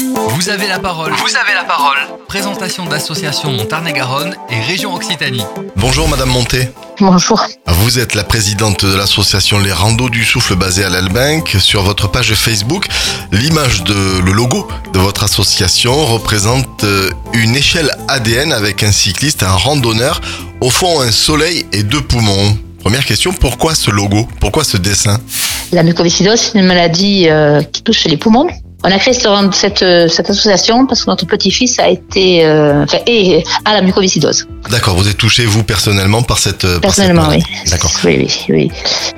Vous avez la parole. Vous avez la parole. Présentation d'association Montarné-Garonne et région Occitanie. Bonjour Madame Monté. Bonjour. Vous êtes la présidente de l'association Les Randos du Souffle basée à l'Albinque. Sur votre page Facebook, l'image de le logo de votre association représente euh, une échelle ADN avec un cycliste, un randonneur, au fond un soleil et deux poumons. Première question, pourquoi ce logo? Pourquoi ce dessin? La mucoviscidose, c'est une maladie euh, qui touche les poumons. On a créé cette, euh, cette association parce que notre petit-fils a été, euh, enfin, est à la mucoviscidose. D'accord, vous êtes touché vous personnellement par cette par cette Personnellement, oui. D'accord. Oui, oui, oui.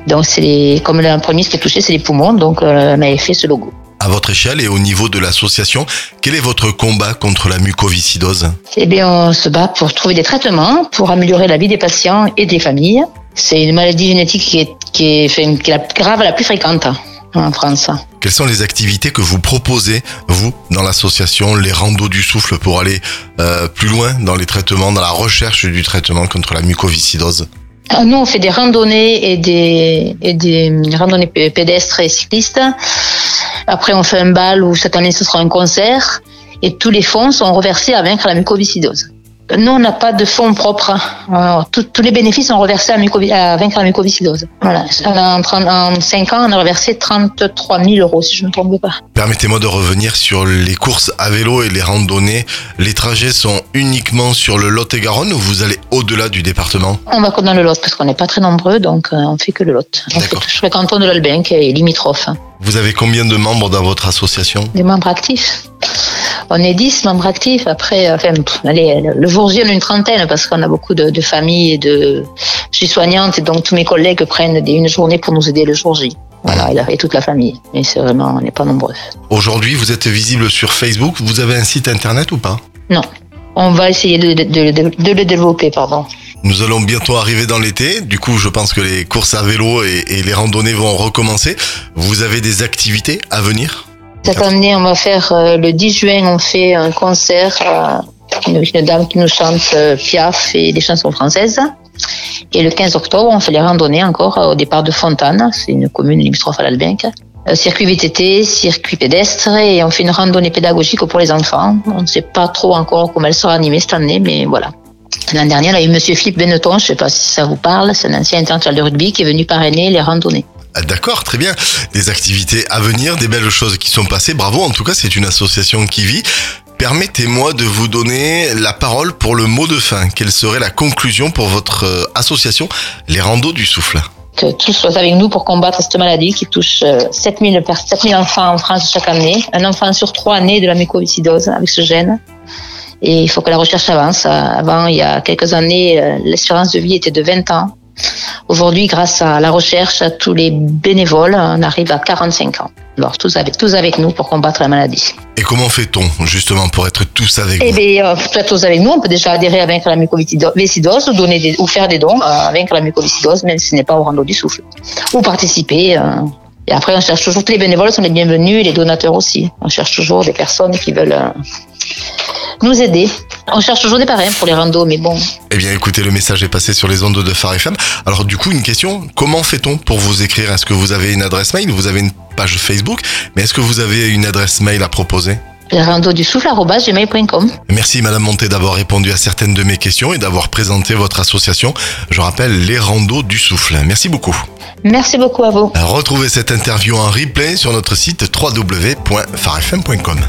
Donc, c'est les, comme le premier qui est touché, c'est les poumons. Donc, euh, on avait fait ce logo. À votre échelle et au niveau de l'association, quel est votre combat contre la mucoviscidose? Eh bien, on se bat pour trouver des traitements pour améliorer la vie des patients et des familles. C'est une maladie génétique qui est, qui est, enfin, qui est la grave, la plus fréquente en France. Quelles sont les activités que vous proposez, vous, dans l'association Les Randos du Souffle, pour aller euh, plus loin dans les traitements, dans la recherche du traitement contre la mucoviscidose? Ah, Nous, on fait des randonnées et des, et des randonnées p- pédestres et cyclistes. Après, on fait un bal où cette année, ce sera un concert. Et tous les fonds sont reversés à vaincre la mucoviscidose. Nous, on n'a pas de fonds propres. Alors, tout- tous les bénéfices sont reversés à, mucovi- à vaincre la mucoviscidose. Voilà. En, 30 en 5 ans, on a reversé 33 000 euros, si je ne me trompe pas. Permettez-moi de revenir sur les courses à vélo et les randonnées. Les trajets sont uniquement sur le Lot-et-Garonne ou vous allez au-delà du département? On va que dans le Lot parce qu'on n'est pas très nombreux, donc euh, on fait que le Lot. On fait le canton de l'Albinque et limitrophe. hein. Vous avez combien de membres dans votre association? Des membres actifs. On est 10 membres actifs. Après, euh, enfin, pff, allez, le jour J, on est une trentaine parce qu'on a beaucoup de, de familles et de. Je suis soignante et donc tous mes collègues prennent des, une journée pour nous aider le jour J. Voilà, et, toute la famille. Mais c'est vraiment, on n'est pas nombreux. Aujourd'hui, vous êtes visible sur Facebook. Vous avez un site internet ou pas? Non. On va essayer de, de- de- de- de le développer, pardon. Nous allons bientôt arriver dans l'été. Du coup, je pense que les courses à vélo et, et les randonnées vont recommencer. Vous avez des activités à venir? Cette année, on va faire euh, le 10 juin, on fait un concert euh, avec une dame qui nous chante euh, Piaf et des chansons françaises. Et le 15 octobre, on fait les randonnées encore au départ de Fontane, c'est une commune limitrophe à l'Albinque. Euh, circuit VTT, circuit pédestre, et on fait une randonnée pédagogique pour les enfants. On ne sait pas trop encore comment elle sera animée cette année, mais voilà. L'année dernière, il y a eu Monsieur Philippe Benetton, je ne sais pas si ça vous parle, c'est un ancien international de rugby qui est venu parrainer les randonnées. Ah, D'accord, très bien. Des activités à venir, des belles choses qui sont passées. Bravo, en tout cas, c'est une association qui vit. Permettez-moi de vous donner la parole pour le mot de fin. Quelle serait la conclusion pour votre euh, association Les Randos du Souffle? Que tous soient avec nous pour combattre cette maladie qui touche euh, 7000 pers- 7000 enfants en France chaque année. Un enfant sur trois né de la mucoviscidose avec ce gène. Et il faut que la recherche avance. Euh, Avant, il y a quelques années, euh, l'espérance de vie était de 20 ans. Aujourd'hui, grâce à la recherche, à tous les bénévoles, on arrive à 45 ans. Alors, tous avec, tous avec nous pour combattre la maladie. Et comment fait-on justement pour être tous avec Eh vous bien, euh, peut-être tous avec nous, on peut déjà adhérer à vaincre la mucoviscidose ou, donner des, ou faire des dons euh, à vaincre la mucoviscidose, même si ce n'est pas au rando du souffle. Ou participer. euh. Et après, on cherche toujours, tous les bénévoles sont les bienvenus et les donateurs aussi. On cherche toujours des personnes qui veulent euh, nous aider. On cherche toujours des parrains pour les randos, mais bon, Eh bien, écoutez, le message est passé sur les ondes de Phare FM. Alors, du coup, une question comment fait-on pour vous écrire? Est-ce que vous avez une adresse mail? Vous avez une page Facebook? Mais est-ce que vous avez une adresse mail à proposer? Les randos du souffle, gmail.com. Merci Madame Monté d'avoir répondu à certaines de mes questions et d'avoir présenté votre association. Je rappelle les randos du souffle. Merci beaucoup. Merci beaucoup à vous. Retrouvez cette interview en replay sur notre site www.farfm.com.